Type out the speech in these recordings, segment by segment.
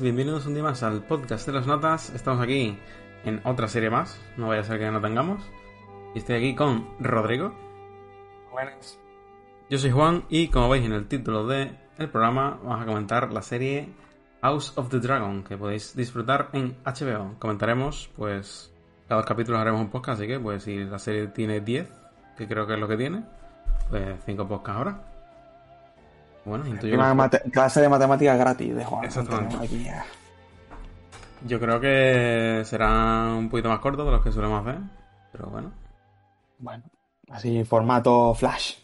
bienvenidos un día más al podcast de las notas. Estamos aquí en otra serie más, no vaya a ser que no tengamos. Y estoy aquí con Rodrigo. Buenas. Yo soy Juan y como veis en el título del programa vamos a comentar la serie House of the Dragon que podéis disfrutar en HBO. Comentaremos, pues, cada dos capítulos haremos un podcast, así que pues si la serie tiene 10, que creo que es lo que tiene, pues 5 podcasts ahora. Bueno, intuyo Una mate- clase de matemáticas gratis de Juan. Exactamente. Aquí. Yo creo que será un poquito más corto de los que solemos hacer, pero bueno. Bueno, así formato flash.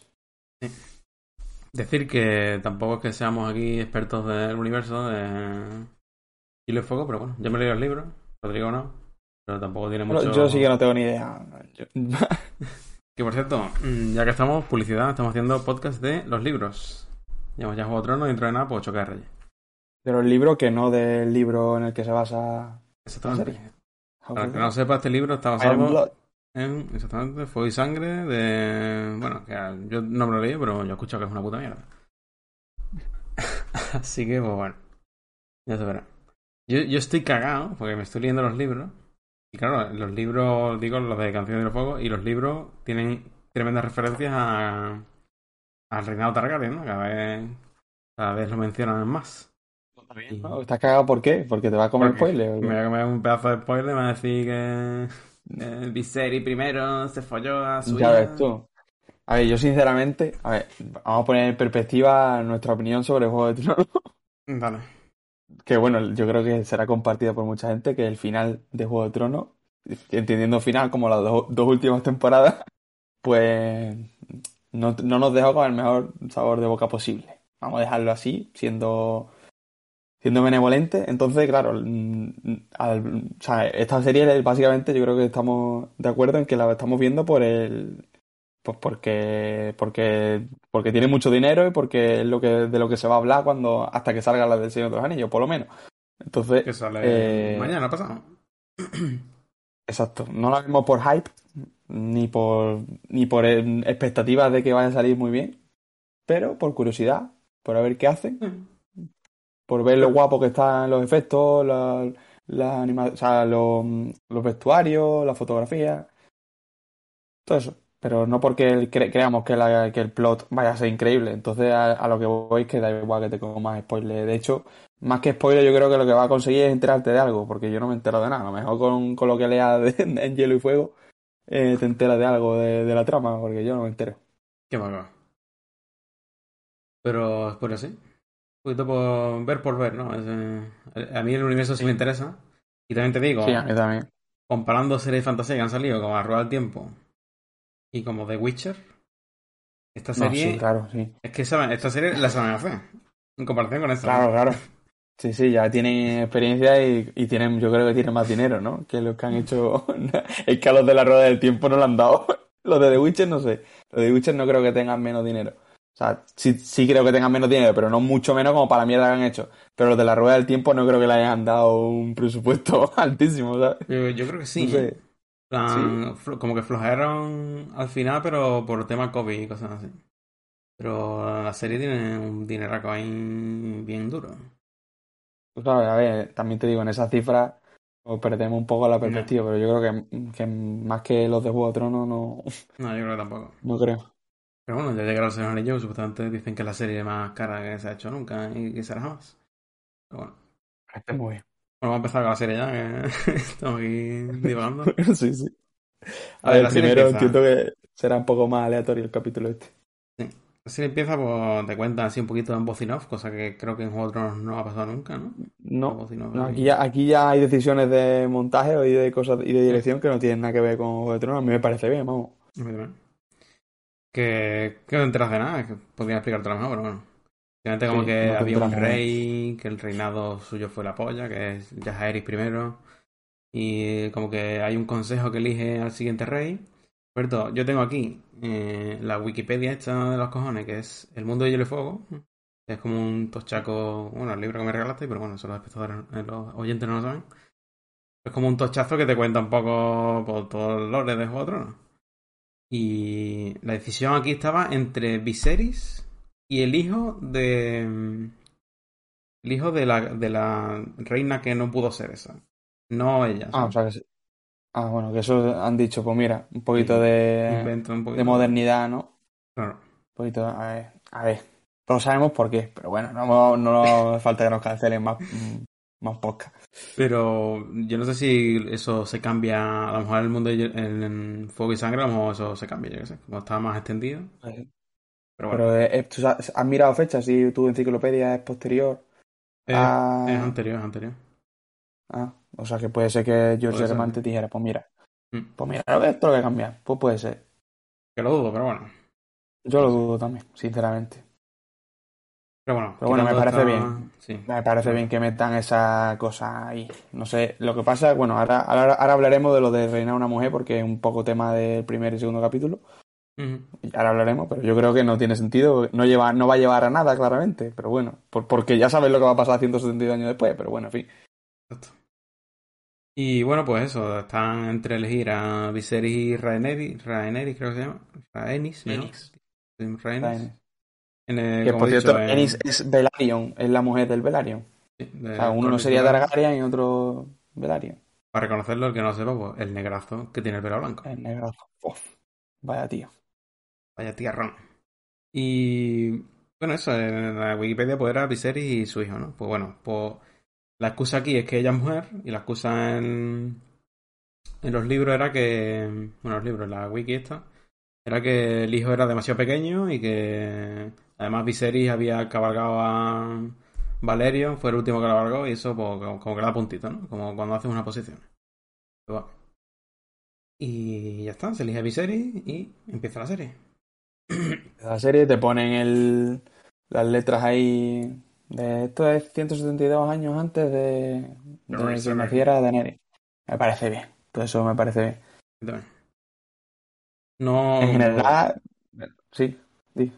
Decir que tampoco es que seamos aquí expertos del universo de Hilo y Fuego, pero bueno, yo me he leído el libro, Rodrigo no, pero tampoco tiene mucho... Yo sí que no tengo ni idea. Yo- Que por cierto, mm, ya que estamos, publicidad, estamos haciendo podcast de los libros. Llevamos ya Juego de Tronos dentro de nada, pues Choque de Reyes. Pero el libro que no del libro en el que se basa. Exactamente. serie? Para el que no sepa, este libro está basado en, exactamente, Fuego y Sangre de... Bueno, que yo no me lo leí, pero yo he escuchado que es una puta mierda. Así que, pues bueno, ya se verá. Yo, yo estoy cagado porque me estoy leyendo los libros. Y claro, los libros, digo, los de Canción de los Fuegos, y los libros tienen tremendas referencias a, al reinado Targaryen, ¿no? Cada vez, cada vez lo mencionan más. No, ¿Estás cagado por qué? Porque te va a comer Porque spoiler. ¿o qué? Me voy a comer un pedazo de spoiler, me va a decir que eh, Viserys primero se folló a su Ya ves tú. A ver, yo sinceramente, a ver, vamos a poner en perspectiva nuestra opinión sobre Juego de Tronos. Dale. que bueno, yo creo que será compartida por mucha gente, que el final de Juego de Tronos, entendiendo final como las do- dos últimas temporadas, pues no, no nos dejó con el mejor sabor de boca posible. Vamos a dejarlo así, siendo siendo benevolente. Entonces, claro, mm, al- o sea, esta serie básicamente yo creo que estamos de acuerdo en que la estamos viendo por el pues porque porque porque tiene mucho dinero y porque es lo que de lo que se va a hablar cuando hasta que salga la del Señor de los Anillos, por lo menos. Entonces, Que sale Eh, mañana pasado. exacto, no la vemos por hype ni por ni por eh, expectativas de que vaya a salir muy bien, pero por curiosidad, por a ver qué hacen. por ver lo guapo que están los efectos, la, la anima- o sea, los, los vestuarios, la fotografía, todo eso. Pero no porque cre- creamos que, la- que el plot vaya a ser increíble. Entonces, a, a lo que voy es que da igual que te como más spoiler. De hecho, más que spoiler, yo creo que lo que va a conseguir es enterarte de algo, porque yo no me entero de nada. A lo mejor con, con lo que leas de, en Hielo y Fuego, eh, te enteras de algo de, de la trama, porque yo no me entero. Qué bacán. Pero es por así. Un poquito por ver por ver, ¿no? Es, eh, a mí el universo sí me interesa. Y también te digo, Sí, a mí también. comparando series de fantasía que han salido como La Rueda del Tiempo y como The Witcher, esta No, serie sí, claro, sí. es que saben- esta serie la saben hacer. En comparación con esta. Claro, claro. Sí, sí, ya tienen experiencia y, y tienen, yo creo que tienen más dinero, ¿no? Que los que han hecho. Es que a los de la rueda del tiempo no lo han dado. Los de The Witcher no sé. Los de The Witcher no creo que tengan menos dinero. O sea, sí, sí creo que tengan menos dinero, pero no mucho menos como para la mierda que han hecho. Pero los de la rueda del tiempo no creo que le hayan dado un presupuesto altísimo, ¿sabes? Yo, yo creo que sí. No sé. Como que flojearon al final, pero por tema COVID y cosas así. Pero la serie tiene un dineraco ahí bien duro. Tú sabes, a ver, también te digo, en esas cifras pues, perdemos un poco la perspectiva, pero yo creo que, que más que los de Juego de Tronos no, No, yo creo que tampoco. no creo. Pero bueno, ya llegaron los Señor Anillos, supuestamente dicen que es la serie más cara que se ha hecho nunca y que será jamás. Pero bueno. Parece muy bien. Vamos a empezar con la serie ya, que estamos aquí divagando. sí, sí. A A ver, ver, primero empieza. entiendo que será un poco más aleatorio el capítulo este. La serie empieza, pues te cuentan así un poquito en voz in off, cosa que creo que en Juego de Tronos no ha pasado nunca, ¿no? No, aquí ya, aquí ya hay decisiones de montaje y de cosas y de dirección que no tienen nada que ver con Juego de Tronos. A mí me parece bien, vamos. Que, que no te enteras de nada, que podría explicártelo mejor, pero bueno. Obviamente como Sí, que no había un rey, que el reinado suyo fue la polla, que es Jaehaerys primero. Y como que hay un consejo que elige al siguiente rey. Por cierto, yo tengo aquí eh, la Wikipedia esta de los cojones, que es El mundo de hielo y fuego. Es como un tochaco, bueno, el libro que me regalaste, pero bueno, eso los espectadores, eh, los oyentes no lo saben. Es como un tochazo que te cuenta un poco por todo el lore de Juego de Tronos. Y la decisión aquí estaba entre Viserys y el hijo de. el hijo de la, de la reina que no pudo ser esa. No ella. Ah, o sea que sí. Ah, bueno, que eso han dicho, pues mira, un poquito Sí, de, Inventa un poquito. de modernidad, ¿no? Claro. Un poquito, a ver, a ver. No sabemos por qué, pero bueno, no, no nos falta que nos cancelen más, mm, más podcast. Pero yo no sé si eso se cambia. A lo mejor en el mundo de en, en Fuego y Sangre, a lo mejor eso se cambia, yo qué sé. Como está más extendido. Pero bueno, Pero eh, ¿tú has has mirado fechas? Si tu enciclopedia es posterior. es, a- es anterior, es anterior. Ah, o sea que puede ser que George. Martin te dijera, pues mira, Mm. pues mira, esto lo que cambiar. Pues puede ser. Que lo dudo, pero bueno. Yo lo dudo también, sinceramente. Pero bueno, Pero bueno, me parece bien. Sí. Me parece bien que metan esa cosa ahí. No sé, lo que pasa, bueno, ahora, ahora, ahora hablaremos de lo de reinar una mujer porque es un poco tema del primer y segundo capítulo. Y Ahora hablaremos, pero yo creo que no tiene sentido. No, lleva, no va a llevar a nada, claramente. Pero bueno, por- porque ya sabes lo que va a pasar 172 años después. Pero bueno, en fin. Exacto. Y bueno, pues eso, están entre elegir a Viserys y Rhaenyra, Rhaenyra creo que se llama, Rhaenys, ¿no? Rhaenys. Rhaenys. Rhaenys. En el- Que por cierto, dicho, en- Ennis es Velaryon, es la mujer del Velaryon. sí, de O sea, uno sería. Targaryen y otro Velaryon. Para reconocerlo, el que no lo sepa, pues el negrazo que tiene el pelo blanco. El negrazo. Uf, vaya tío. Vaya tierrón. Y bueno, eso, en la Wikipedia pues era Viserys y su hijo, ¿no? Pues bueno, pues la excusa aquí es que ella es mujer y la excusa en, en los libros era que, bueno, los libros, la wiki esta, era que el hijo era demasiado pequeño y que además Viserys había cabalgado a Valerio, fue el último que cabalgó y eso pues, como, como que da puntito, ¿no? Como cuando haces una posición. Bueno. Y ya está, se elige a Viserys y empieza la serie. La serie te ponen el, las letras ahí. De, esto es 172 años antes de, de que naciera Daenerys. Me parece bien. Todo eso me parece bien. No. En general, sí. di.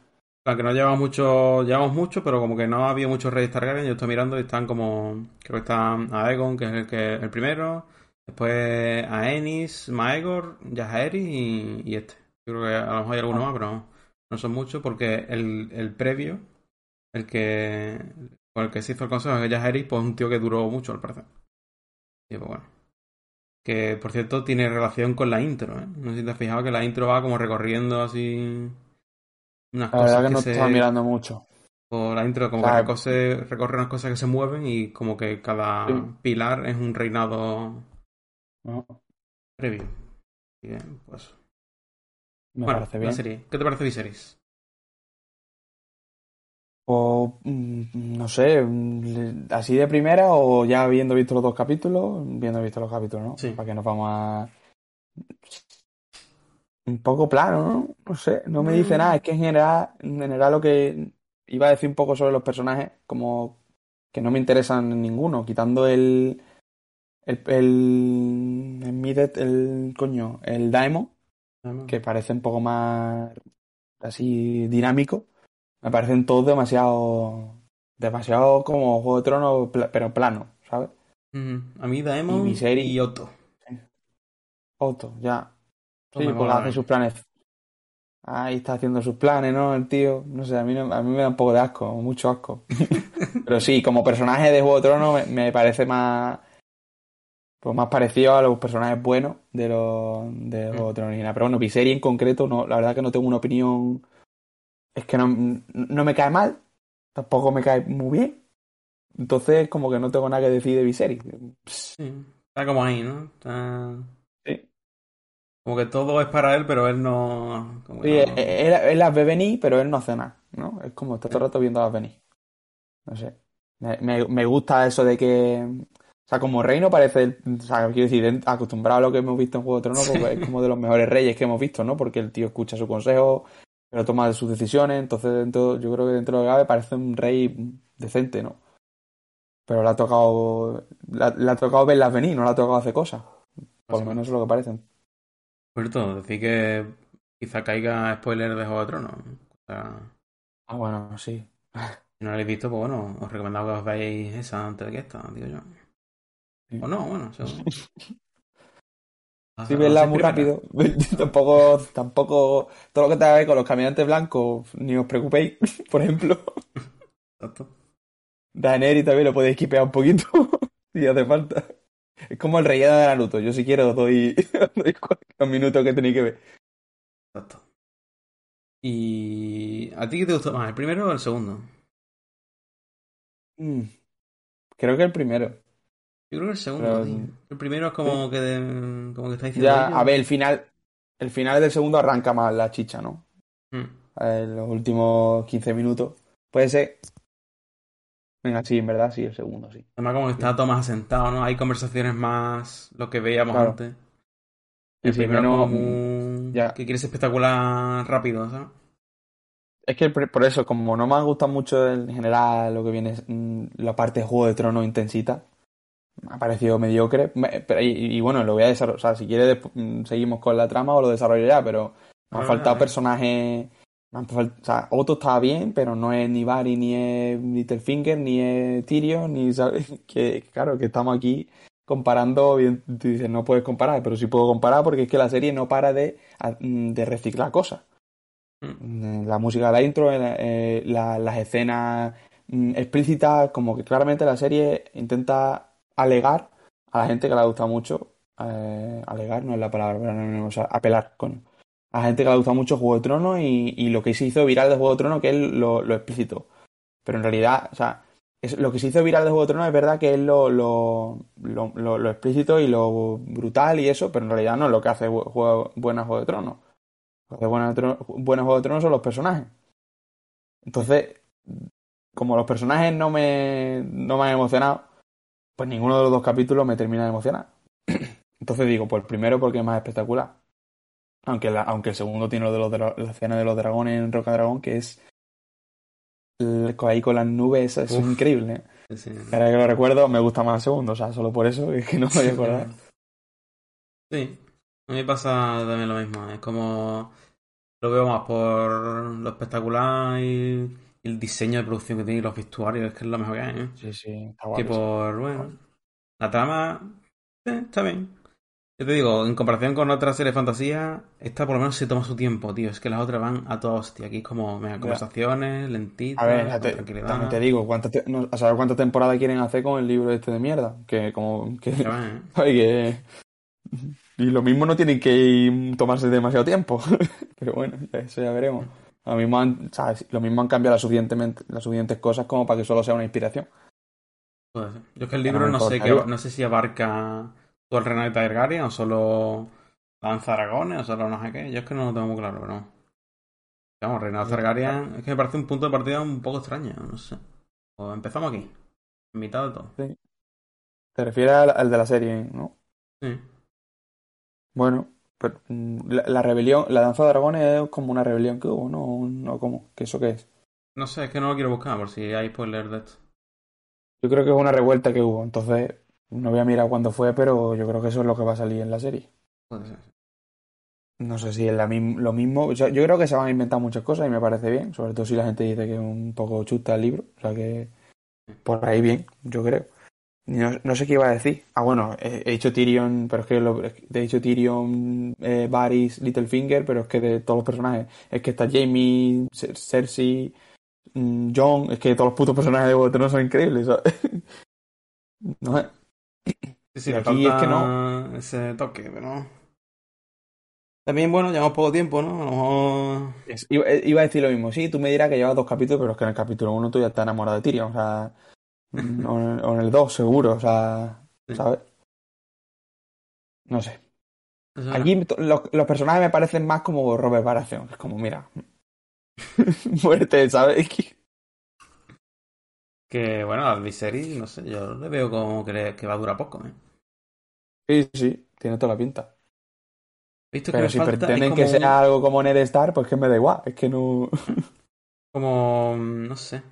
Claro, que no llevamos mucho, llevamos mucho, pero como que no había muchos reyes Targaryen, yo estoy mirando y están como, creo que están Aegon, que es el que el primero, después Aenys, Maegor, Jaehaerys y, y este. Yo creo que a lo mejor hay algunos más, pero no, no son muchos porque el, el previo, el que con el que se hizo el consejo, que es Jaehaerys, pues es un tío que duró mucho al parecer. Y pues bueno. Que por cierto tiene relación con la intro, ¿eh? No sé si te has fijado que la intro va como recorriendo así unas La cosas verdad que que no se estaba mirando mucho. o la intro como O sea, que recorre unas cosas que se mueven y como que cada Sí. pilar es un reinado ¿no? previo. Bien, pues. Me bueno, parece la bien. serie. ¿Qué te parece Viserys? O, mm, no sé, mm, así de primera o ya habiendo visto los dos capítulos, viendo visto los capítulos, ¿no? Sí. Para que nos vamos a... Un poco plano, ¿no? No sé, no me dice Mm. nada. Es que en general, en general lo que iba a decir un poco sobre los personajes, como que no me interesan ninguno, quitando el... El, el, el el coño, el Daemon, que parece un poco más así dinámico. Me parecen todos demasiado. demasiado como Juego de Tronos, pero plano, ¿sabes? A mí Daemon Y y, Otto. Otto, ya. Sí, me porque hace sus planes. Ahí está haciendo sus planes, ¿no? El tío. No sé, a mí, no- a mí me da un poco de asco, mucho asco. Pero sí, como personaje de Juego de Tronos me, me parece más. Pues más parecido a los personajes buenos de los de de Tronos original. Pero bueno, Viserys en concreto, no, la verdad que no tengo una opinión. Es que no, no me cae mal, tampoco me cae muy bien. Entonces, como que no tengo nada que decir de Viserys. Sí. Está como ahí, ¿no? Está... Sí. Como que todo es para él, pero él no. como Sí, no- él, él- él las ve venir, pero él no hace nada, ¿no? Es como está todo el rato viéndolas venir. No sé. Me, me- me gusta eso de que. O sea, como reino parece. el- O sea, quiero decir, acostumbrado a lo que hemos visto en Juego de Tronos, pues es como de los mejores reyes que hemos visto, ¿no? Porque el tío escucha su consejo, pero toma sus decisiones. Entonces, dentro, yo creo que dentro de lo cabe parece un rey decente, ¿no? Pero le ha tocado. Le ha, le ha tocado verlas venir, no le ha tocado hacer cosas. Por lo menos es lo que parecen. Por cierto, decir que quizá caiga spoiler de Juego de Tronos. O sea, Ah, bueno, sí. si no la habéis visto, pues bueno, os recomendamos que os veáis esa antes de que esta, digo yo. O no, bueno, eso. Sí, verla muy rápido. tampoco, tampoco, todo lo que ver con los caminantes blancos, ni os preocupéis, por ejemplo. Exacto. Daenerys también lo puedes equipear un poquito si hace falta. Es como el relleno de Naruto. Yo si quiero doy, doy cuatro minutos que tenéis que ver. Exacto. ¿Y a ti qué te gustó más, el primero o el segundo? Mm. Creo que el primero. Yo creo que el segundo, Pero- tío. El primero es como que de- como que está diciendo. Ya, ello. a ver, el final, el final del segundo arranca más la chicha, ¿no? Mm. Eh, los últimos 15 minutos. Puede ser. Venga, sí, en verdad, sí, el segundo, sí. Además, como que está todo más asentado, ¿no? Hay conversaciones más lo que veíamos Claro. antes. El sí, primero menos- como muy- ya. que quieres espectacular rápido, ¿sabes? Es que por eso, como no me ha gustado mucho en general lo que viene mm, la parte de Juego de Tronos intensita, ha parecido mediocre. Me- pero- y, y bueno, lo voy a desarrollar. O sea, si quieres, despu- mm, seguimos con la trama o lo desarrollo ya, pero me han Ah, faltado vale. personajes. me han fal- o sea, Otto estaba bien, pero no es ni Barry, ni es Littlefinger, ni es Tyrion, ni. ¿sabes? Que claro, que estamos aquí comparando. Bien, dices, no puedes comparar, pero sí puedo comparar porque es que la serie no para de, de reciclar cosas. Mm. La música de la intro, eh, eh, la- las escenas mm, explícitas, como que claramente la serie intenta alegar a la gente que le ha gustado mucho. eh, alegar no es la palabra, pero no, no, o apelar, coño. A la gente que le ha gustado mucho Juego de Tronos y, lo que se hizo viral de Juego de Tronos, que es lo, explícito. Pero en realidad, o sea, es, lo que se hizo viral de Juego de Tronos es verdad que es lo, lo, lo, lo- explícito y lo brutal y eso, pero en realidad no es lo que hace Jue- Juego- buena Juego de Tronos. Lo que hace buena, buena Juego de Tronos son los personajes. Entonces, como los personajes no me, no me han emocionado, pues ninguno de los dos capítulos me termina de emocionar. Entonces digo, pues el primero porque es más espectacular. Aunque, la- aunque el segundo tiene lo de los la escena de los dragones en Roca Dragón, que es el- ahí con las nubes, eso es Uf. increíble. ¿eh? Sí. Ahora que lo recuerdo, me gusta más el segundo, o sea, solo por eso es que no me voy a acordar. Sí, a mí me pasa también lo mismo. Es como lo veo más por lo espectacular y el diseño de producción que tiene y los vestuarios, es que es lo mejor que hay, ¿eh? Sí, sí, está Que guapo. por, bueno, la trama eh, está bien. Yo te digo, en comparación con otras series de fantasía, esta por lo menos se toma su tiempo, tío. Es que las otras van a toda hostia. Aquí es como mega, conversaciones, lentitas, A ver, te- también te digo, ¿cuántas te- no, a saber cuántas temporadas quieren hacer con el libro este de mierda. Que como que, va, ¿eh? ay, que- y lo mismo no tienen que tomarse demasiado tiempo. Pero bueno, eso ya veremos. Lo mismo han, ¿sabes? Lo mismo han cambiado las suficientemente, las suficientes cosas como para que solo sea una inspiración. Yo es que el libro no sé, algo- no sé si abarca todo el reino de Targaryen o solo danza de dragones o solo no sé qué. Yo es que no lo tengo muy claro, pero... Vamos, Reino de Targaryen es que me parece un punto de partida un poco extraño, no sé. Pues empezamos aquí, en mitad de todo. Te refieres al, al de la serie, ¿no? Sí. Bueno, pues, mm, la, la rebelión, la danza de dragones es como una rebelión que hubo, ¿no? ¿No? ¿Cómo? ¿Qué eso qué es? No sé, es que no lo quiero buscar por si hay spoiler de esto. Yo creo que es una revuelta que hubo, entonces no voy a mirar cuándo fue, pero yo creo que eso es lo que va a salir en la serie. Puede ser. No sé si es la lo mismo. o sea, yo creo que se van a inventar muchas cosas y me parece bien, sobre todo si la gente dice que es un poco chusta el libro. O sea que por ahí bien, yo creo. No, no sé qué iba a decir. Ah, bueno, he, he dicho Tyrion, pero es que lo, he dicho Tyrion, eh, Varys, Littlefinger, pero es que de todos los personajes, es que está Jamie, Cer- Cersei, mm, Jon, es que todos los putos personajes de Tronos son increíbles. ¿sabes? No sé. Sí, sí, Y aquí es que no. ese toque, pero... También, bueno, llevamos poco tiempo, ¿no? A lo mejor... Es- Iba, iba a decir lo mismo. Sí, tú me dirás que llevas dos capítulos, pero es que en el capítulo uno tú ya estás enamorado de Tyrion. O sea, o en, el dos, seguro. O sea. ¿sabes? No sé. Aquí los, los personajes me parecen más como Robert Baratheon. Es como, mira, muerte, ¿sabes? Que, bueno, al Viserys, no sé, yo le veo como que, le- que va a durar poco, ¿eh? Sí, sí, tiene toda la pinta. Visto Pero si pretenden que un- sea algo como Ned Stark, pues que me da igual. Es que no. Como, no sé,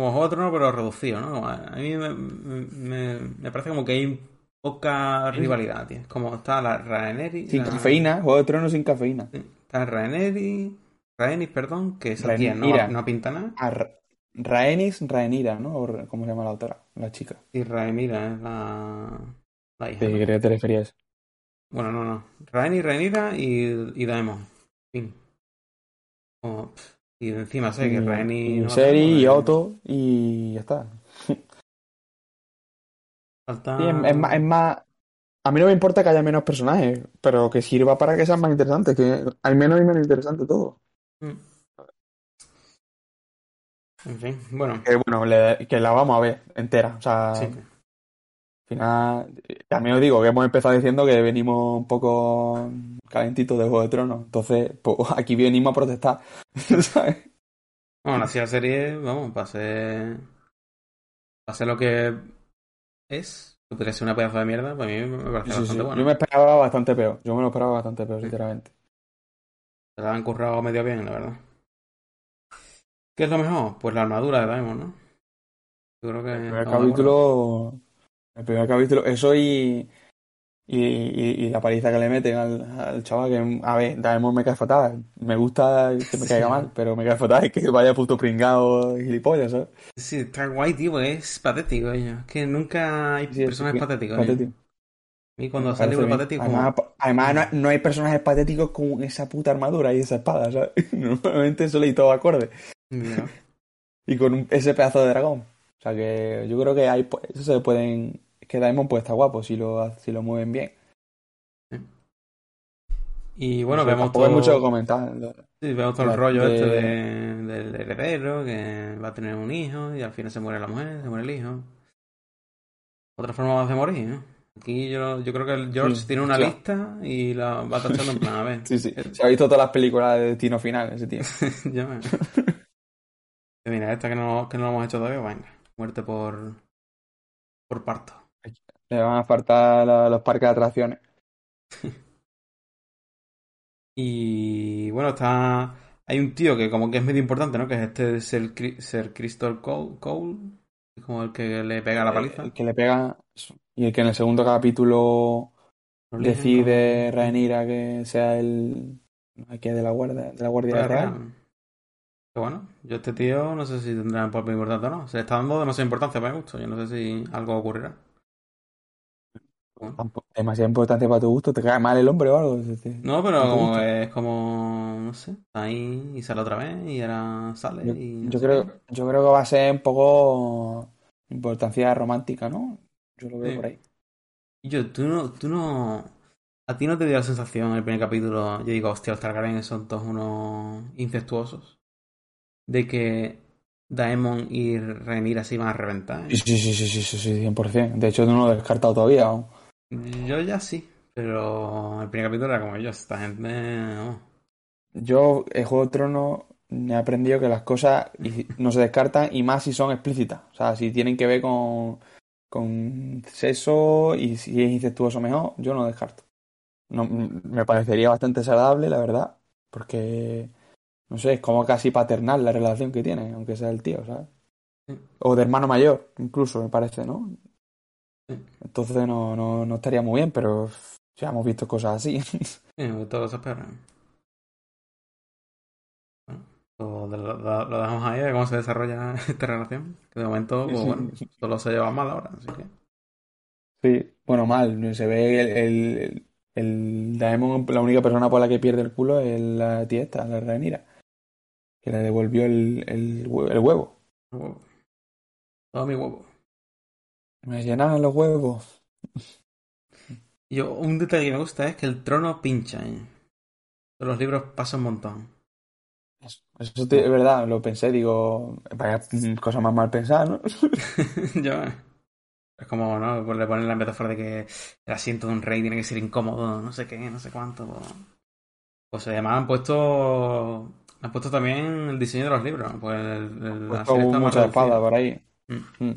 como Juego de Tronos, pero reducido, ¿no? A mí me, me, me parece como que hay poca rivalidad, tío. Como está la Rhaenyra... Sin la- cafeína, Juego de Tronos sin cafeína. Está Rhaenyra... Rhaenys, perdón, que esa tía no, no pinta nada. A Ra- Rhaenys, Rhaenyra, ¿no? O ¿Cómo se llama la autora? La chica. Y Rhaenyra es la, la hija. Sí, ¿no? que te referías. Bueno, no, no. Rhaenys, Rhaenyra y, y Daemon. Fin. Pff, y encima sé que y no Seri y. Otto y ya está. Falta... Sí, es, es más, es más- A mí no me importa que haya menos personajes, pero que sirva para que sean más interesantes, que al menos y menos interesante todo. Mm. En fin, bueno. Que bueno, le- que la vamos a ver entera. O sea, Sí. Al final, también os digo que hemos empezado diciendo que venimos un poco calentitos de Juego de Tronos. Entonces, pues aquí venimos a protestar. ¿sabes? Bueno, así la serie, vamos, para ser... Para ser lo que es, que podría ser una pedazo de mierda, para mí me parece Sí, sí, bastante sí. bueno. Yo me esperaba bastante peor. Yo me lo esperaba bastante peor, sinceramente. Se la han currado medio bien, la verdad. ¿Qué es lo mejor? Pues la armadura de Daemon, ¿no? Yo creo que... El primer capítulo. El primer capítulo, eso y. Y, y- y la paliza que le meten al, al chaval, que a ver, Daemon me cae fatal. Me gusta que me caiga Sí. mal, pero me cae fatal que vaya puto pringado y gilipollas, ¿sabes? Sí, está guay, tío, es patético. Es que nunca hay Sí, es ello. patético. Y cuando sale un patético. Además, no, hay- no hay personajes patéticos con esa puta armadura y esa espada, ¿sabes? Normalmente suele ir todo acorde. Mira. Y con un- ese pedazo de dragón. O sea que yo creo que hay, eso se pueden. Que Daemon puede estar guapo si lo, si lo mueven bien. Y bueno, vemos hay todo, mucho que comentar. sí, vemos todo el rollo de- este de- del heredero, que va a tener un hijo y al final se muere la mujer, se muere el hijo. Otra forma de morir, ¿no? Aquí yo, yo creo que el George Sí, tiene una claro. lista y la va tachando en plan, a ver. Sí, sí. Se ha visto todas las películas de Destino Final, ese tío. Ya me- Mira, esta que no, que no lo hemos hecho todavía, venga. Muerte por, por parto. Le van a faltar la- los parques de atracciones. Y bueno, está. Hay un tío que como que es medio importante, ¿no? Que es este Ser, Cri- Ser Crystal Cole, Cole, como el que le pega la paliza. El que le pega. Y el que en el segundo capítulo decide como- Rhaenyra que sea el. que de la guardia, de la guardia real. Pero bueno, yo este tío no sé si tendrá un papel importante o no. Se le está dando demasiada importancia para mi gusto. Yo no sé si algo ocurrirá. Bueno. Tampoco- Demasiada importancia para tu gusto. ¿Te cae mal el hombre o algo? Es No, pero es como, no sé, está ahí y sale otra vez y ahora sale Yo, y no yo creo, qué. yo creo que va a ser un poco importancia romántica, ¿no? Yo lo veo Sí. por ahí. Yo, tú no, tú no, a ti no te dio la sensación en el primer capítulo, yo digo, hostia, los Targaryen son todos unos incestuosos, de que Daemon y Rhaenyra se iban a reventar. ¿eh? Sí, sí, sí, sí, sí, sí, sí, 100%. De hecho, no lo he descartado todavía. Yo ya sí, pero el primer capítulo era como ellos, esta gente, no. Yo, en Juego de Tronos, he aprendido que las cosas no se descartan y más si son explícitas. O sea, si tienen que ver con, con sexo y si es incestuoso mejor, yo no descarto. No, me parecería bastante desagradable, la verdad, porque, no sé, es como casi paternal la relación que tiene, aunque sea el tío, ¿sabes? O de hermano mayor, incluso, me parece, ¿no? Entonces no, no, no estaría muy bien, pero ya hemos visto cosas así. Sí, todo se espera. Bueno, lo, lo- lo dejamos ahí de cómo se desarrolla esta relación. Que de momento, pues bueno, solo se lleva mal ahora, así que. Sí, bueno, mal. Se ve el, el, el Daemon, la única persona por la que pierde el culo es la tía esta, la Rhaenyra, que le devolvió el, el, hue- el huevo. Huevo. Todo mi huevo. Me llenaban los huevos. Yo, un detalle que me gusta es que el trono pincha. ¿eh? Los libros pasa un montón. Eso es verdad, lo pensé, digo, vaya cosa más mal pensada, ¿no? Yo, es como, ¿no? Pues le ponen la metáfora de que el asiento de un rey tiene que ser incómodo, no sé qué, no sé cuánto. Pues, pues además han puesto. Han puesto también el diseño de los libros. Pues el, el- la Puesto mucha espada por ahí. Mm. Mm.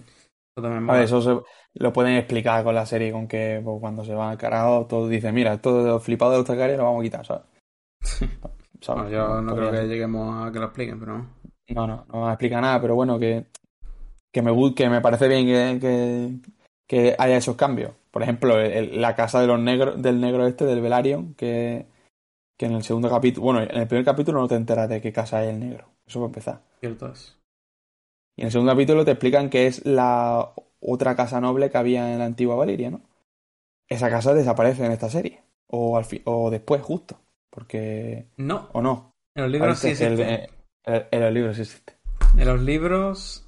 Eso también A mola. ver, eso se- lo pueden explicar con la serie, con que pues, cuando se van al carajo, todos dicen, mira, esto flipados de Targaryen lo vamos a quitar, ¿sabes? ¿Sabes? Bueno, yo no creo Podría que ser. lleguemos a que lo expliquen, pero no. No, no, no explica nada, pero bueno, que, que me que me parece bien que, que, que haya esos cambios. Por ejemplo, el- la casa de los negros, del negro este, del Velaryon, que, que en el segundo capítulo, bueno, en el primer capítulo no te enteras de qué casa es el negro. Eso va a empezar. Cierto es. Y en el segundo capítulo te explican que es la otra casa noble que había en la antigua Valiria, ¿no? Esa casa desaparece en esta serie. O, al fi- o después, justo. Porque. No, O no. en los libros sí existe. eh, en los libros sí existe. En los libros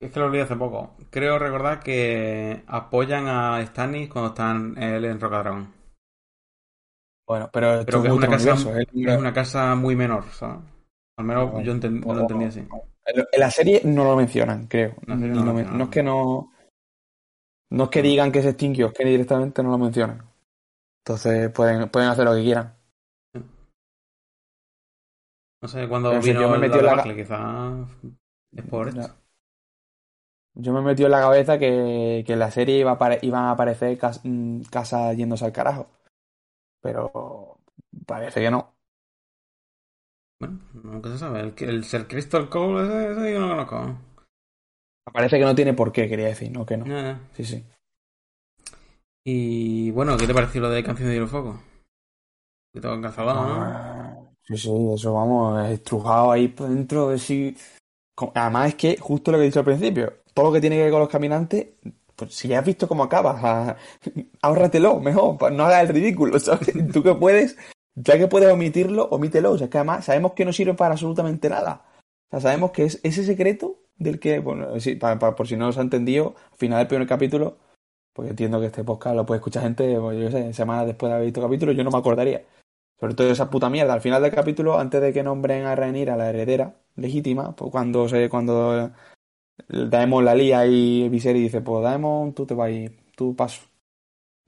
Es que lo olvidé hace poco. Creo recordar que apoyan a Stannis cuando están él en Rocadragón. Bueno, pero, Pero que es una, casa, es una casa muy menor, ¿sabes? Al menos No, yo enten- lo entendí así. En la serie no lo mencionan, creo. No, es que no. No es que digan que se extinguió, es que directamente no lo mencionan. Entonces pueden, pueden hacer lo que quieran. No sé cuándo Pero si vino yo me la en la debacle, quizás es por esto. Yo me metí en la cabeza que, que en la serie iba a iban a aparecer mm, casas yéndose al carajo. Pero parece que no. Bueno, nunca se sabe. El, el Ser Crystal Cole, ese, ese yo no lo conozco. Parece que no tiene por qué, quería decir, no que no. Sí, sí. Y bueno, ¿qué te pareció lo de Canción de Hielo Fuego? Que todo encalzado, ¿no? Ah, Sí, sí, eso vamos, estrujado ahí por dentro de sí. Además es que, justo lo que he dicho al principio, todo lo que tiene que ver con los caminantes, pues si ya has visto cómo acaba, o sea, ahórratelo, mejor, no hagas el ridículo, ¿sabes? Tú que puedes, ya que puedes omitirlo, omítelo, o sea, que además sabemos que no sirve para absolutamente nada. O sea, sabemos que es ese secreto del que, bueno, sí, pa- pa- por si no os ha entendido, al final del primer capítulo, porque entiendo que este podcast lo puede escuchar gente, pues, yo sé, semanas después de haber visto capítulo, yo no me acordaría. Sobre todo esa puta mierda. Al final del capítulo, antes de que nombren a Rhaenyra la heredera legítima, pues cuando se, cuando Daemon la lía y Viserys dice, pues Daemon, tú te vas tú paso.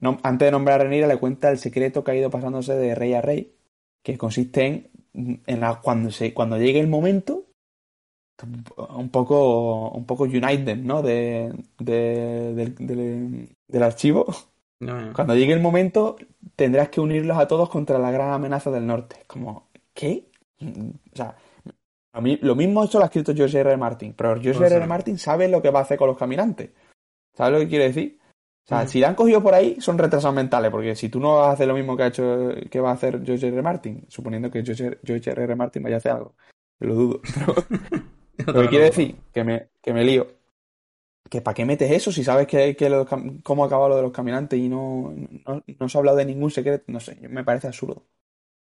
No, antes de nombrar a Rhaenyra le cuenta el secreto que ha ido pasándose de rey a rey, que consiste en, en la, cuando se, cuando llegue el momento, un poco, un poco United, ¿no? De, de- del, archivo. Cuando llegue el momento, tendrás que unirlos a todos contra la gran amenaza del norte. Como, ¿qué? O sea, a mí, lo mismo esto lo ha escrito George R. R. Martin, pero George R. R. Martin sabe lo que va a hacer con los caminantes. ¿Sabes lo que quiere decir? O sea, si la han cogido por ahí, son retrasados mentales, porque si tú no vas a hacer lo mismo que ha hecho, que va a hacer George R. R. Martin, suponiendo que George, George R. R. Martin vaya a hacer algo, lo dudo. Pero, lo que quiere decir, que me, que me lío. Que para qué metes eso si sabes que, que los cómo acaba lo de los caminantes y no, no, no se ha hablado de ningún secreto. No sé, me parece absurdo.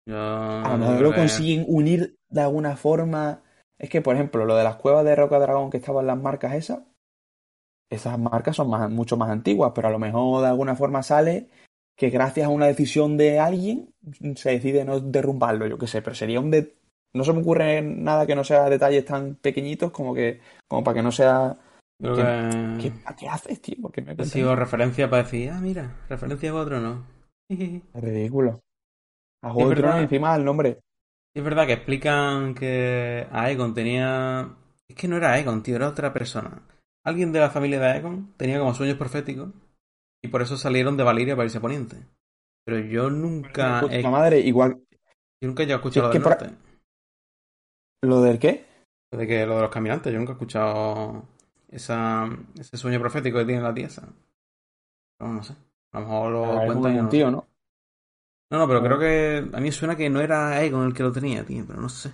Yo, A lo mejor lo que- consiguen unir de alguna forma. Es que, por ejemplo, lo de las cuevas de Roca Dragón que estaban las marcas esas, esas marcas son más, mucho más antiguas, pero a lo mejor de alguna forma sale que gracias a una decisión de alguien se decide no derrumbarlo, yo qué sé, pero sería un de... No se me ocurre nada que no sea detalles tan pequeñitos como que como para que no sea... ¿Qué- que ¿Qué, ¿A qué haces, tío? ¿Por qué me sido eso? referencia para decir, ah, mira, referencia a otro no. Es ridículo. A Juego de. Tronos encima el nombre. Es verdad que explican que Aegon tenía... Es que no era Aegon, tío, era otra persona. Alguien de la familia de Aegon tenía como sueños proféticos y por eso salieron de Valiria para irse a Poniente. Pero yo nunca he, madre, igual. yo nunca he escuchado lo del. ¿Lo del qué? De que lo de los caminantes, yo nunca he escuchado esa, ese sueño profético que tiene la tiesa. No, no sé. A lo mejor lo Ah, cuentan no tío. ¿no? No, no, pero Ah. creo que a mí suena que no era Aegon el que lo tenía, tío, pero no sé.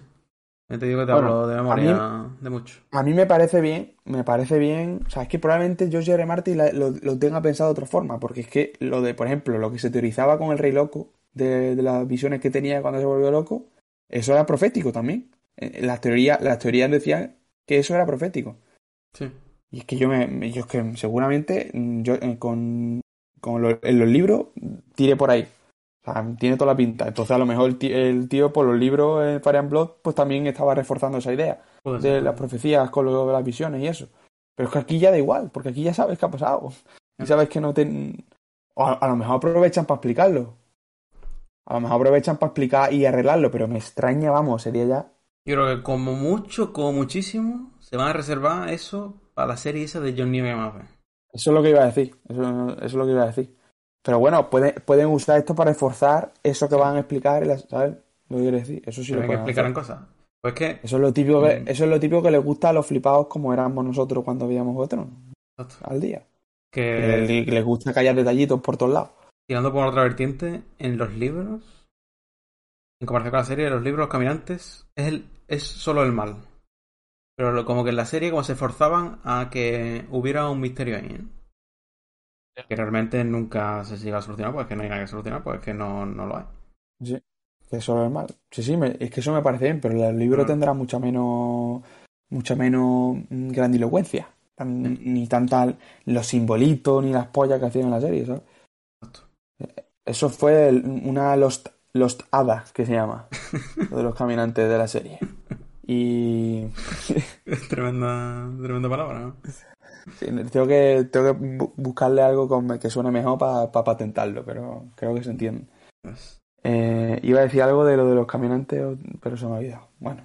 Ya te digo que te Bueno, hablo de memoria de mucho. A mí me parece bien, me parece bien. O sea, es que probablemente George R. Martin lo, lo tenga pensado de otra forma, porque es que lo de, por ejemplo, lo que se teorizaba con el Rey Loco, de, de las visiones que tenía cuando se volvió loco, eso era profético también. Eh, Las teorías, las teorías decían que eso era profético. Sí. Y es que yo me, me- yo es que seguramente mm, yo eh, con, con lo- en los libros tiré por ahí. O sea, tiene toda la pinta. Entonces a lo mejor el tío, el tío por los libros en Fire and Blood pues también estaba reforzando esa idea de las profecías con lo de las visiones y eso. Pero es que aquí ya da igual, porque aquí ya sabes qué ha pasado. Y sabes que no te... O a, a lo mejor aprovechan para explicarlo. A lo mejor aprovechan para explicar y arreglarlo, pero me extraña, vamos, sería ya... Yo creo que como mucho, como muchísimo, se van a reservar eso para la serie esa de John Nieve Mafe. Eso es lo que iba a decir. Eso, eso es lo que iba a decir. Pero bueno, pueden, pueden usar esto para reforzar eso que van a explicar, ¿sabes? Lo que quiero decir. Eso sí lo que pueden explicaran hacer. cosas. Pues que, Eso es lo típico que, Mm. eso es lo típico que les gusta a los flipados como éramos nosotros cuando veíamos otro al día. Que que les, gusta callar detallitos por todos lados. tirando por otra vertiente, en los libros, en comparación con la serie, los libros, los caminantes, es, el, es solo el mal. Pero como que en la serie como se esforzaban a que hubiera un misterio ahí. ¿eh? Que realmente nunca se llega a solucionar, pues que no hay nada que solucionar, pues que no, no lo hay. Sí, que eso es mal. Sí, sí, me- es que eso me parece bien, pero el libro Mm. tendrá mucha menos, mucha menos mm, grandilocuencia. ni tanta los simbolitos ni las pollas que hacían en la serie, ¿sabes? Eso fue una Lost, Lost Hada, que se llama, de los caminantes de la serie. Y... tremenda, tremenda palabra, ¿no? Sí, tengo que, tengo que buscarle algo con, que suene mejor para patentarlo, pero creo que se entiende. Eh, iba a decir algo de lo de los caminantes, pero se me ha olvidado. Bueno.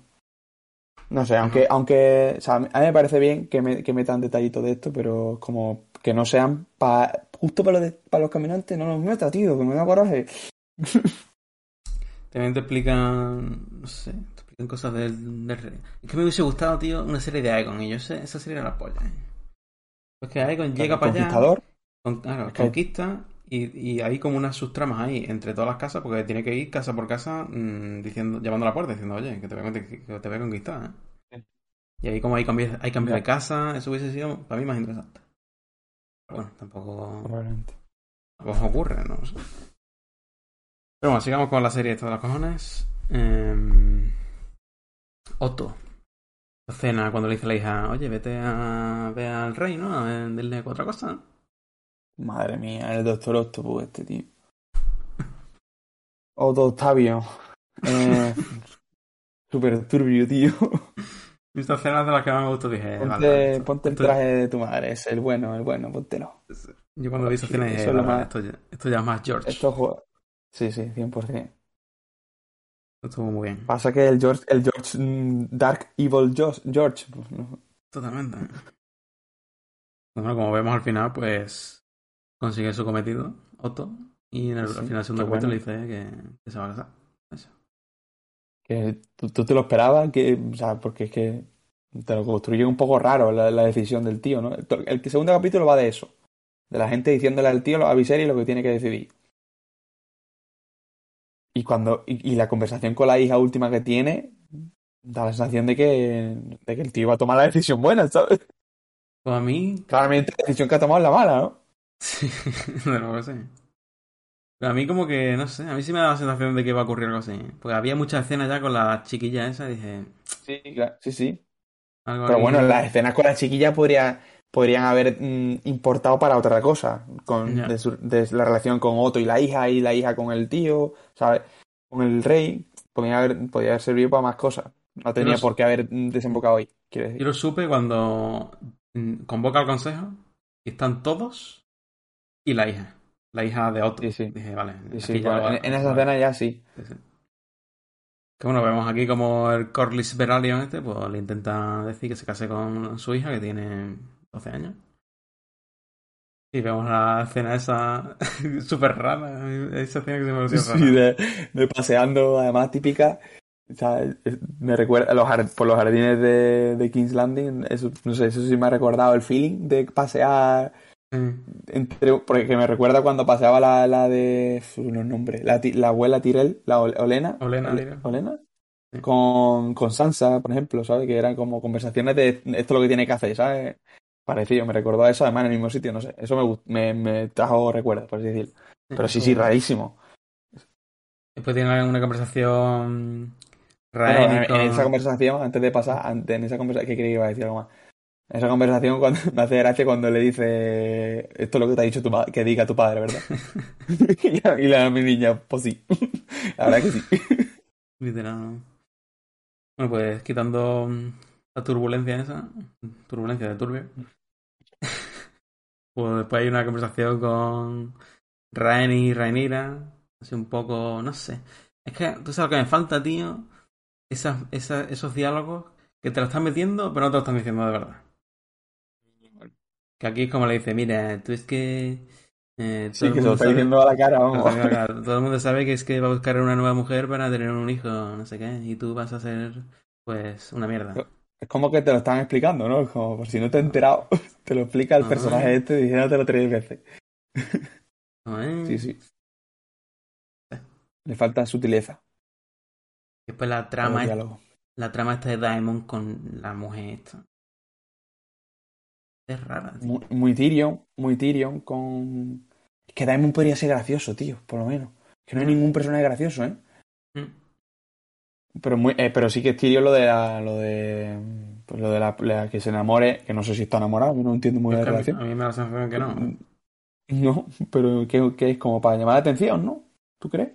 No sé, aunque, aunque o sea, a mí me parece bien que, me, que metan detallitos de esto, pero como que no sean para justo para los, para los caminantes, no los meta, tío, que me da coraje. También te explican, no sé, te explican cosas del, del Es que me hubiese gustado, tío, una serie de Aegon, y yo sé, esa serie era la polla. ¿eh? Pues que Aegon llega para allá. Con, claro, conquista y, y, hay como unas subtramas ahí entre todas las casas, porque tiene que ir casa por casa mmm, diciendo, llamando a la puerta diciendo, oye, que te voy a, que te voy a conquistar. ¿eh? Y ahí como hay cambios, hay cambios de casa, eso hubiese sido para mí más interesante. Pero bueno, tampoco... Probablemente. Tampoco ocurre, ¿no? Pero bueno, sigamos con la serie de todas las cojones. Eh... Otto. Cena cuando le dice a la hija, oye, vete a ver al rey, ¿no? A venderle otra cosa. Madre mía, el doctor Octopus este tío. Otto Octavio. Eh, Súper turbio, tío. Esta escena de las que más me gustó dije... Ponte, ponte el traje de tu madre, es el bueno, el bueno, póntelo. Yo cuando vi esa escena dije, esto, ya, esto ya es más George. Esto Sí, sí, 100%. Estuvo muy bien. Pasa que el George, el George mm, Dark Evil George, pues, no. Totalmente. Bueno, como vemos al final, pues consigue su cometido, Otto, y en el, al final del segundo le dice que, se va a casar. Eso. Que tú, te lo esperabas, que, o sea, porque es que te lo construye un poco raro la, decisión del tío, ¿no? El, segundo capítulo va de eso. De la gente diciéndole al tío, a Viserys, lo que tiene que decidir. Y cuando. Y, la conversación con la hija última que tiene. Da la sensación de que. de que el tío va a tomar la decisión buena, ¿sabes? Pues a mí. Claramente la decisión que ha tomado es la mala, ¿no? Sí, de nuevo sí. Pero a mí como que, no sé, a mí sí me da la sensación de que va a ocurrir algo así. Porque había muchas escenas ya con la chiquilla esa dije... Sí, sí, sí. Pero bueno, las escenas con la chiquilla podría, podrían haber mm, importado para otra cosa. Con, de, la relación con Otto y la hija y la hija con el tío, ¿sabes? Con el rey. Podría haber, podría haber servido para más cosas. No tenía por qué haber desembocado hoy, quiero decir. Yo lo supe cuando mm, convoca al consejo y están todos y la hija. La hija de Otto. Sí, sí. Dije, vale. en, esa escena ya sí. Que bueno, vemos aquí como el Corlys Veralion este, pues le intenta decir que se case con su hija, que tiene 12 años. Y vemos la escena esa súper rara, esa escena que se me rara. Sí, de, paseando, además típica. O sea, me recuerda los, por los jardines de, de King's Landing, eso, no sé, eso sí me ha recordado el feeling de pasear entre, porque me recuerda cuando paseaba la, la de. Los nombres. La, la abuela Tirel, la Olena. Olena, Olena. Con, con Sansa, por ejemplo, ¿sabes? Que eran como conversaciones de esto es lo que tiene que hacer, ¿sabes? Parecido, me recordó a eso, además en el mismo sitio, no sé. Eso me, me, trajo recuerdos, por así decirlo. Pero sí, sí, rarísimo. Después tiene una conversación. en, esa conversación, antes de pasar, antes, en esa conversación, ¿qué creía que iba a decir algo más? Esa conversación cuando, me hace gracia cuando le dice esto es lo que te ha dicho tu que diga tu padre, ¿verdad? y, la, mi niña, pues sí. la verdad que sí. Literal. Bueno, pues quitando la turbulencia esa, turbulencia de turbio, pues después hay una conversación con Raen y Rainira, así un poco, no sé. Es que, tú sabes lo que me falta, tío, esas, esas, esos diálogos que te lo están metiendo, pero no te lo están diciendo de verdad. Que aquí es como le dice, mira, tú es que... Eh, sí, que se lo está diciendo a la cara, vamos. Todo el mundo sabe que es que va a buscar una nueva mujer para tener un hijo, no sé qué, y tú vas a ser, pues, una mierda. Es como que te lo están explicando, ¿no? Como por si no te he enterado, te lo explica el personaje este diciéndotelo tres veces. Sí, sí. Le falta sutileza. Después la trama, es, la trama esta de Diamond con la mujer esta. Es rara. Muy, muy, Tyrion, muy Tyrion con... Es que Daemon podría ser gracioso, tío, por lo menos. Que no hay mm. ningún personaje gracioso, ¿eh? Mm. Pero, muy, eh, pero sí que es Tyrion lo de lo de pues lo de la, la que se enamore, que no sé si está enamorado, yo no entiendo muy bien que la relación. a mí me da la sensación que no. No, pero que, que es como para llamar la atención, ¿no? ¿Tú crees?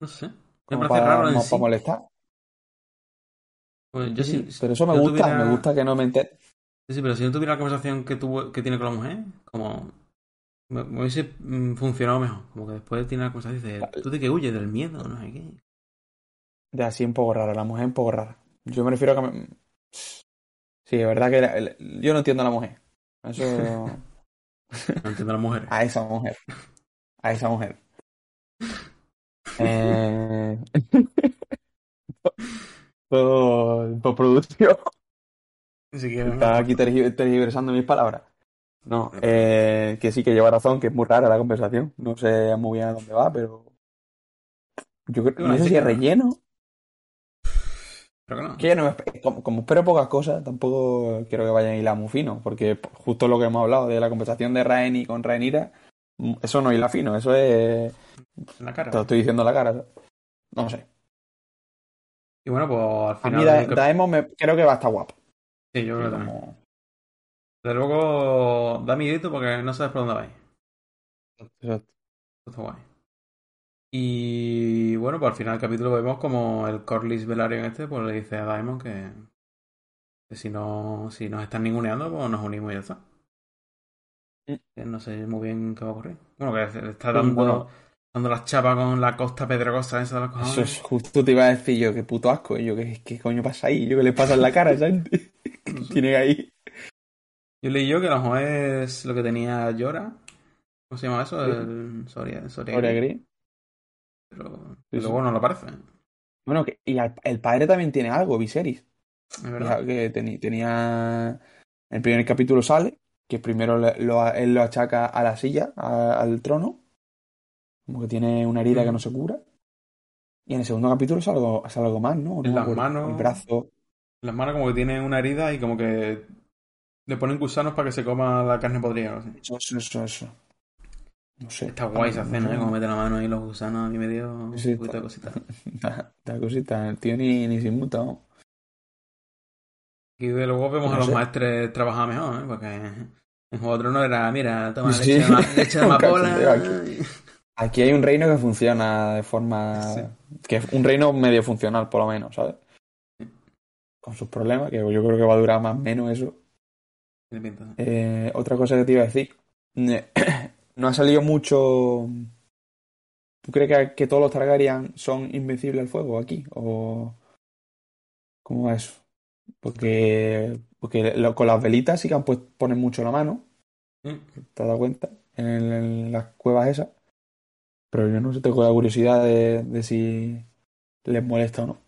No sé. Me Como parece para, raro en mo- sí. para molestar. Pues yo Sí, pero eso me yo gusta, tuviera- me gusta que no me entere. Sí, sí, pero si no tuviera la conversación que tuvo, que tiene con la mujer, como me, hubiese mm, funcionado mejor. Como que después tiene la conversación y dice, ¿tú de qué huyes? ¿Del miedo? No sé qué. De así un poco rara, la mujer un poco rara. Yo me refiero a que me... Sí, es verdad que la- yo no entiendo a la mujer. Eso... No entiendo a las mujeres. A esa mujer. A esa mujer. Eh... por, por producción. Está aquí tergi- tergiversando mis palabras. No, eh, que sí que lleva razón, que es muy rara la conversación. No sé muy bien a dónde va, pero. Yo creo, no sé si es no. relleno. Pero que no. Que yo no me espe- como, como espero pocas cosas, tampoco quiero que vayan a hilar muy fino, porque justo lo que hemos hablado de la conversación de Raeni con Rhaenyra, mm, eso no hila fino, eso es. La cara. Te lo estoy diciendo en la cara. No sé. Y bueno, pues al A final. mí Da- me, creo que va a estar guapo. Sí, yo creo que Sí, también. como- Desde luego da miedito porque no sabes por dónde vais. Exacto. Esto está guay. Y bueno, pues al final del capítulo vemos como el Corlys Velaryon este pues le dice a Daemon que, que si no si nos están ninguneando, pues nos unimos y ya está. Mm. Que no sé muy bien qué va a ocurrir. Bueno, que le está dando, bueno. dando las chapas con la costa pedregosa esa de los cojones. Eso es justo te iba a decir yo, qué puto asco. Y yo, ¿qué, qué coño pasa ahí? Yo, ¿qué le pasa en la cara a esa gente? ¿Qué tiene ahí? Yo leí yo que a lo mejor es lo que tenía Llora. ¿Cómo se llama eso? El Soria, Soria, Gloria Green. Pero, Sí, luego no lo parece. Bueno, que, y al- el padre también tiene algo, Viserys. Es verdad. Que tenía. En el primer capítulo sale, que primero le- lo- él lo achaca a la silla, a- al trono. Como que tiene una herida que no se cura. Y en el segundo capítulo sale algo, sale algo más, ¿no? En las manos. El brazo. Las manos como que tienen una herida y como que le ponen gusanos para que se coma la carne podrida. Eso, eso, eso. eso. No sé. Está guay esa sé. ¿eh? Como mete la mano ahí los gusanos a mí me dio un Sí, poquito de cosita. Da cosita. El tío ni, ni se inmuta, ¿no? Y de luego vemos No a los sé. maestres trabajar mejor, ¿eh? Porque en Juego de Tronos era, mira, toma Sí. leche de, leche de amapola. Aquí hay un reino que funciona de forma. Sí. que es un reino medio funcional, por lo menos, ¿sabes? Con sus problemas, que yo creo que va a durar más o menos eso. Eh, otra cosa que te iba a decir. No ha salido mucho. ¿Tú crees que, que todos los Targaryen son invencibles al fuego aquí? ¿O cómo va eso? Porque, porque lo- con las velitas sí que han puesto, ponen mucho la mano, Mm. ¿te has dado cuenta? En, las cuevas esas. Pero yo no sé, tengo la curiosidad de, de si les molesta o no.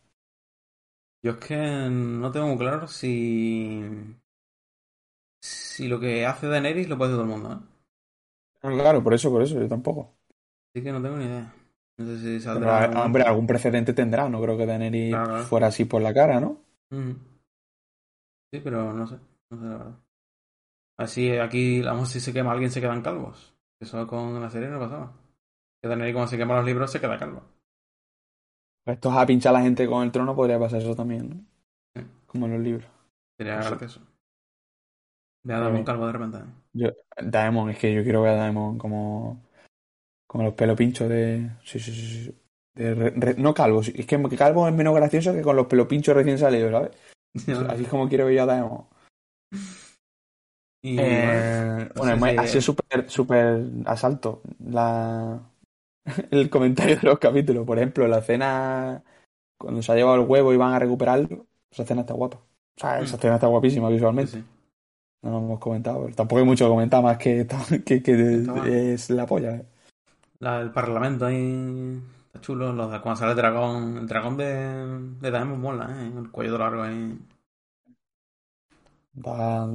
Yo es que no tengo muy claro si. Si lo que hace Daenerys lo puede hacer todo el mundo, ¿eh? No, Claro, por eso, por eso, yo tampoco. Así que no tengo ni idea. No sé si saldrá. ah, hombre, algún precedente tendrá, no creo que Daenerys Claro, fuera así por la cara, ¿no? Sí, pero no sé. No sé la verdad. Así aquí, vamos, si se quema alguien se quedan calvos. Eso con la serie no pasaba. Que Daenerys cuando se queman los libros se queda calvo. Esto es a pinchar a la gente con el trono, podría pasar eso también, ¿no? Sí. Como en los libros. Sería gracioso. Ve a darme un calvo de repente. Yo, Daemon, es que yo quiero ver a Daemon como. Como los pelos pinchos de. Sí, sí, sí. sí. De re- re- no calvo, es que calvo es menos gracioso que con los pelos pinchos recién salidos, ¿sabes? Así es como quiero ver yo a Daemon. Y Eh, no bueno, si- ha sido súper súper asalto la, el comentario de los capítulos. Por ejemplo, la escena cuando se ha llevado el huevo y van a recuperarlo, esa escena está guapa. O sea, esa Mm. escena está guapísima visualmente. sí. No lo hemos comentado, pero tampoco hay mucho que comentar más que, que, es la polla. ¿eh? La- el parlamento ahí está chulo. Los cuando sale el dragón, el dragón de, de Daemon mola, ¿eh? El cuello largo ahí. Da-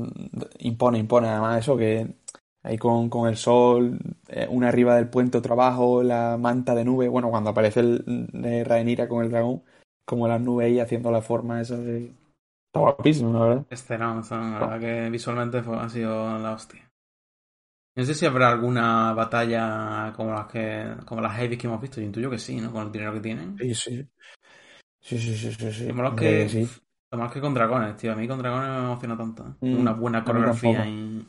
impone, impone. Además, eso que ahí con, con el sol, eh, una arriba del puente, otro abajo, la manta de nube. Bueno, cuando aparece el de Rhaenyra con el dragón, como las nubes ahí haciendo la forma esa de. Está guapísimo, la verdad. Escenón, la verdad que visualmente fue- ha sido la hostia. No sé si habrá alguna batalla como las que como las heavy que hemos visto. Yo intuyo que sí, ¿no? Con el dinero que tienen. Sí, sí. Sí, sí, sí, sí. sí. Lo que sí. Lo más que con dragones, tío. A mí con dragones me emociona tanto. ¿eh? Mm, Una buena coreografía y.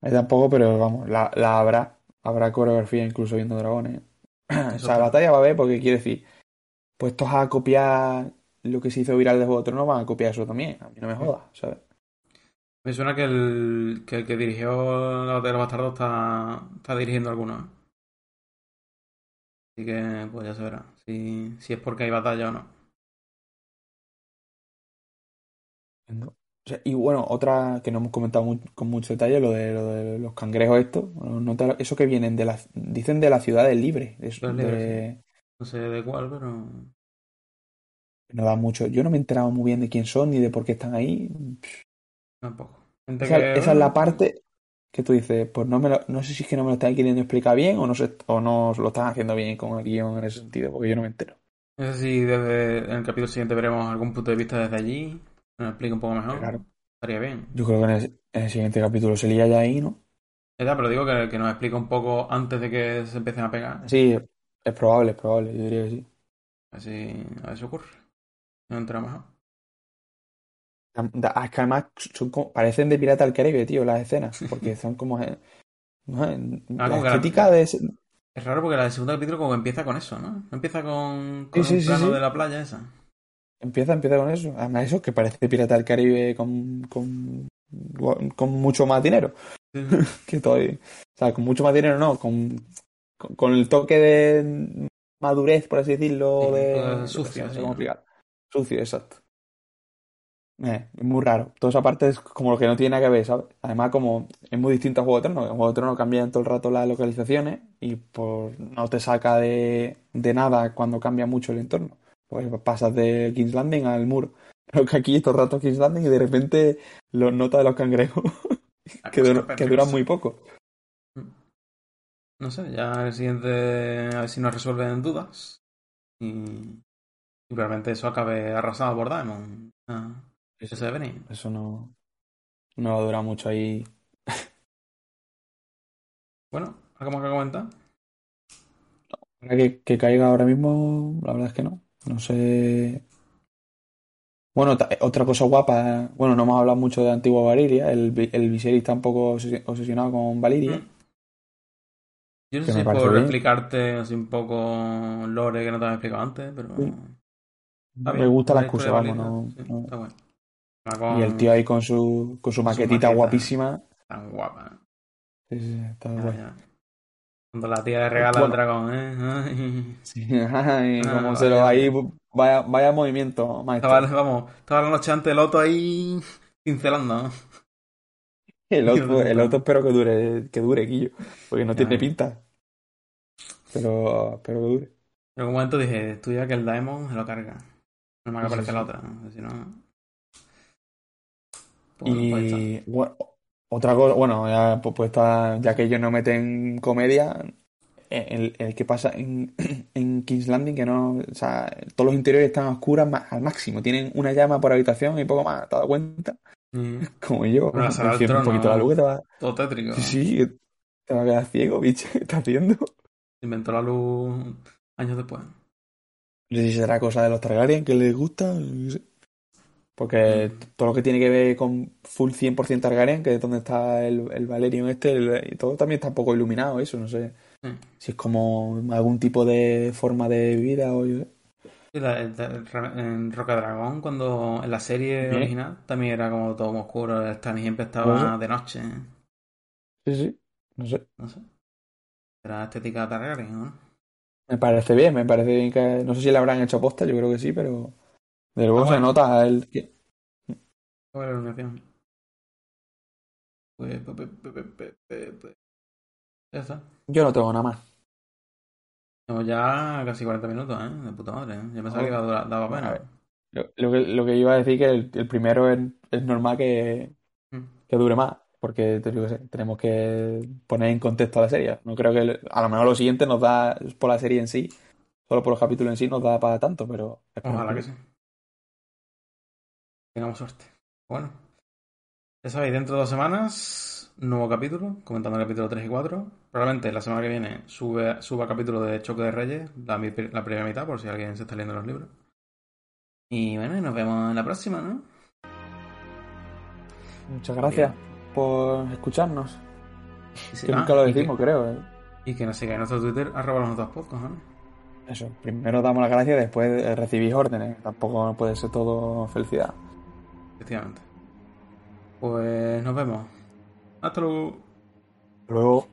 Ahí tampoco, pero vamos, la, la habrá. Habrá coreografía incluso viendo dragones. o sea, está. batalla va a haber porque quiere decir, puestos a copiar lo que se hizo viral de Juego de Tronos, van a copiar eso también. A mí no me jodas, ¿sabes? Me suena que el que, el que dirigió la batalla de los bastardos está, está dirigiendo algunos. Así que, pues ya se verá. Si, si es porque hay batalla o no. No. O sea, y bueno, otra que no hemos comentado con mucho detalle, lo de, lo de los cangrejos estos. No te- eso que vienen de la, dicen de las ciudades libres. de- Ciudades libres, de- No sé de cuál, pero. No da mucho. Yo no me he enterado muy bien de quién son ni de por qué están ahí. Tampoco. Gente Esa, que, esa es la parte que tú dices, pues no me lo- no sé si es que no me lo están queriendo explicar bien o no sé, o no lo están haciendo bien con el guion en ese sentido, porque yo no me entero. No sé si desde en el capítulo siguiente veremos algún punto de vista desde allí. Nos explica un poco mejor. Claro. Estaría bien. Yo creo que en el, en el siguiente capítulo se lía ya ahí, ¿no? Ya, pero digo que, que nos explica un poco antes de que se empiecen a pegar. Sí, es probable, es probable, yo diría que sí. Así, a ver si ocurre. Nos enteramos mejor. Da- Es que además son como- parecen de Pirata del Caribe, tío, las escenas, porque son como... eh, no Ah, la estética de... Es raro porque la del segundo capítulo como empieza con eso, ¿no? Empieza con, con Sí, plano sí. de la playa esa. Empieza, empieza con eso. Además eso, que parece Pirata del Caribe con, con, con mucho más dinero. Que estoy. O sea, con mucho más dinero no, con, con, con el toque de madurez, por así decirlo, de. sucio, no sé ¿no? Sucio, exacto. Eh, es muy raro. Toda esa parte es como lo que no tiene nada que ver, ¿sabes? Además, como es muy distinto a Juego de Tronos. En Juego de Tronos cambian todo el rato las localizaciones y pues no te saca de, de nada cuando cambia mucho el entorno. Pues pasas de King's Landing al muro. Pero que aquí todo el rato King's Landing y de repente los notas de los cangrejos que, cosa dur- otra que duran muy poco. No sé, ya el siguiente a ver si nos resuelven dudas. Y probablemente eso acabe arrasado por Daemon. Ah, eso se venir. Eso no, no va a durar mucho ahí. Bueno, ¿algo más que comentar? Que, que caiga ahora mismo, la verdad es que no. No sé. Bueno, otra cosa guapa. Bueno, no hemos hablado mucho de Antigua Valiria. El, el Viserys está un poco obsesi- obsesionado con Valiria. Mm. Yo no sé si bien. explicarte así un poco lore que no te había explicado antes, pero... Sí. Está Me bien. gusta la excusa, vamos. No, sí, no- Está bueno. Va con- Y el tío ahí con su, con su maquetita maqueta. guapísima. Tan guapa. Sí, sí, está guay. ya. Cuando la tía le regala Bueno. al dragón, ¿eh? Ay. Sí, ay, Ah, como vaya. se lo ahí. Vaya, vaya movimiento, maestro. Estaba, vamos, estaba la noche antes el otro ahí cincelando. ¿no? El otro, Dios el otro espero que dure, que dure, Guillo. Porque no tiene pinta. Pero, pero que dure. En algún momento dije, tú ya que el Daemon se lo carga. No me haga Sí, la otra. Si no... Pues, Y bueno, otra cosa, bueno, ya, pues, pues está, ya que ellos no meten comedia, el, el que pasa en, en King's Landing, que no, o sea, todos los interiores están ma- al máximo, tienen una llama por habitación y poco más, ¿te has dado cuenta? Y Como yo, Bueno, enciende un trono. poquito la luz te va, todo tétrico. sí, te va a quedar ciego, bicho, ¿qué estás haciendo? Inventó la luz años después. No sé si será cosa de los Targaryen que les gusta. Porque todo lo que tiene que ver con full 100% Targaryen, que es donde está el, el Valerion este, el- y todo también está un poco iluminado, eso, no sé. Sí. Si es como algún tipo de forma de vida o yo sé. En Roca Dragón, cuando en la serie original, también era como todo oscuro. Esta siempre No estaba sé. de noche. Sí, sí, no sé. No sé. Era estética Targaryen, ¿no? Me parece bien, me parece bien que... No sé si le habrán hecho posta, yo creo que sí, pero... De luego Ah, se nota el... que- ¿Cuál era la iluminación? Pues, pues, pues. Ya está. Yo no tengo nada más. Tenemos ya casi 40 minutos, ¿eh? De puta madre, ¿eh? Yo pensaba que a daba A pena. ver. Lo, lo que, lo que iba a decir que el, el primero es, es normal que, Mm. que dure más, porque tenemos que poner en contexto a la serie. No creo que a lo mejor lo siguiente nos da por la serie en sí, solo por los capítulos en sí nos da para tanto, pero Ojalá que sí. Tengamos suerte. Bueno. Ya sabéis, dentro de dos semanas, nuevo capítulo, comentando el capítulo 3 y 4. Probablemente la semana que viene sube, suba capítulo de Choque de Reyes, la primera mitad, por si alguien se está leyendo los libros. Y bueno, nos vemos en la próxima, ¿no? Muchas gracias por escucharnos. Sí, Que ah, nunca lo que- decimos, creo. ¿eh? Y que nos siga en nuestro Twitter, arroba los dos podcasts, ¿vale? Eso, primero damos las gracias y después eh, recibís órdenes. Tampoco puede ser todo felicidad. Efectivamente. Pues nos vemos. Hasta luego. Luego.